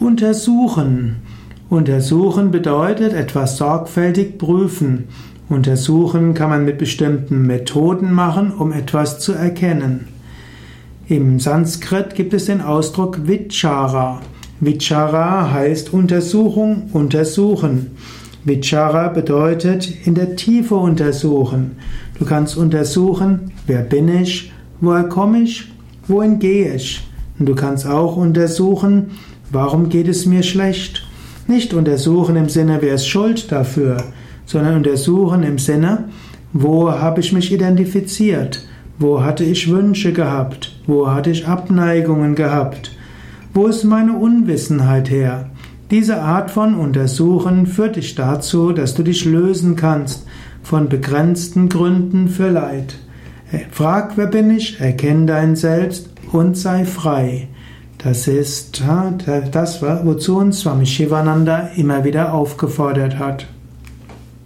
Untersuchen. Untersuchen bedeutet etwas sorgfältig prüfen. Untersuchen kann man mit bestimmten Methoden machen, um etwas zu erkennen. Im Sanskrit gibt es den Ausdruck Vichara. Vichara heißt Untersuchung, untersuchen. Vichara bedeutet in der Tiefe untersuchen. Du kannst untersuchen, wer bin ich, woher komme ich, wohin gehe ich. Und du kannst auch untersuchen, warum geht es mir schlecht. Nicht untersuchen im Sinne, wer ist schuld dafür, sondern untersuchen im Sinne, wo habe ich mich identifiziert, wo hatte ich Wünsche gehabt, wo hatte ich Abneigungen gehabt, wo ist meine Unwissenheit her. Diese Art von Untersuchen führt dich dazu, dass du dich lösen kannst von begrenzten Gründen für Leid. Frag, wer bin ich, erkenne dein Selbst und sei frei. Das ist das, wozu uns Swami Shivananda immer wieder aufgefordert hat.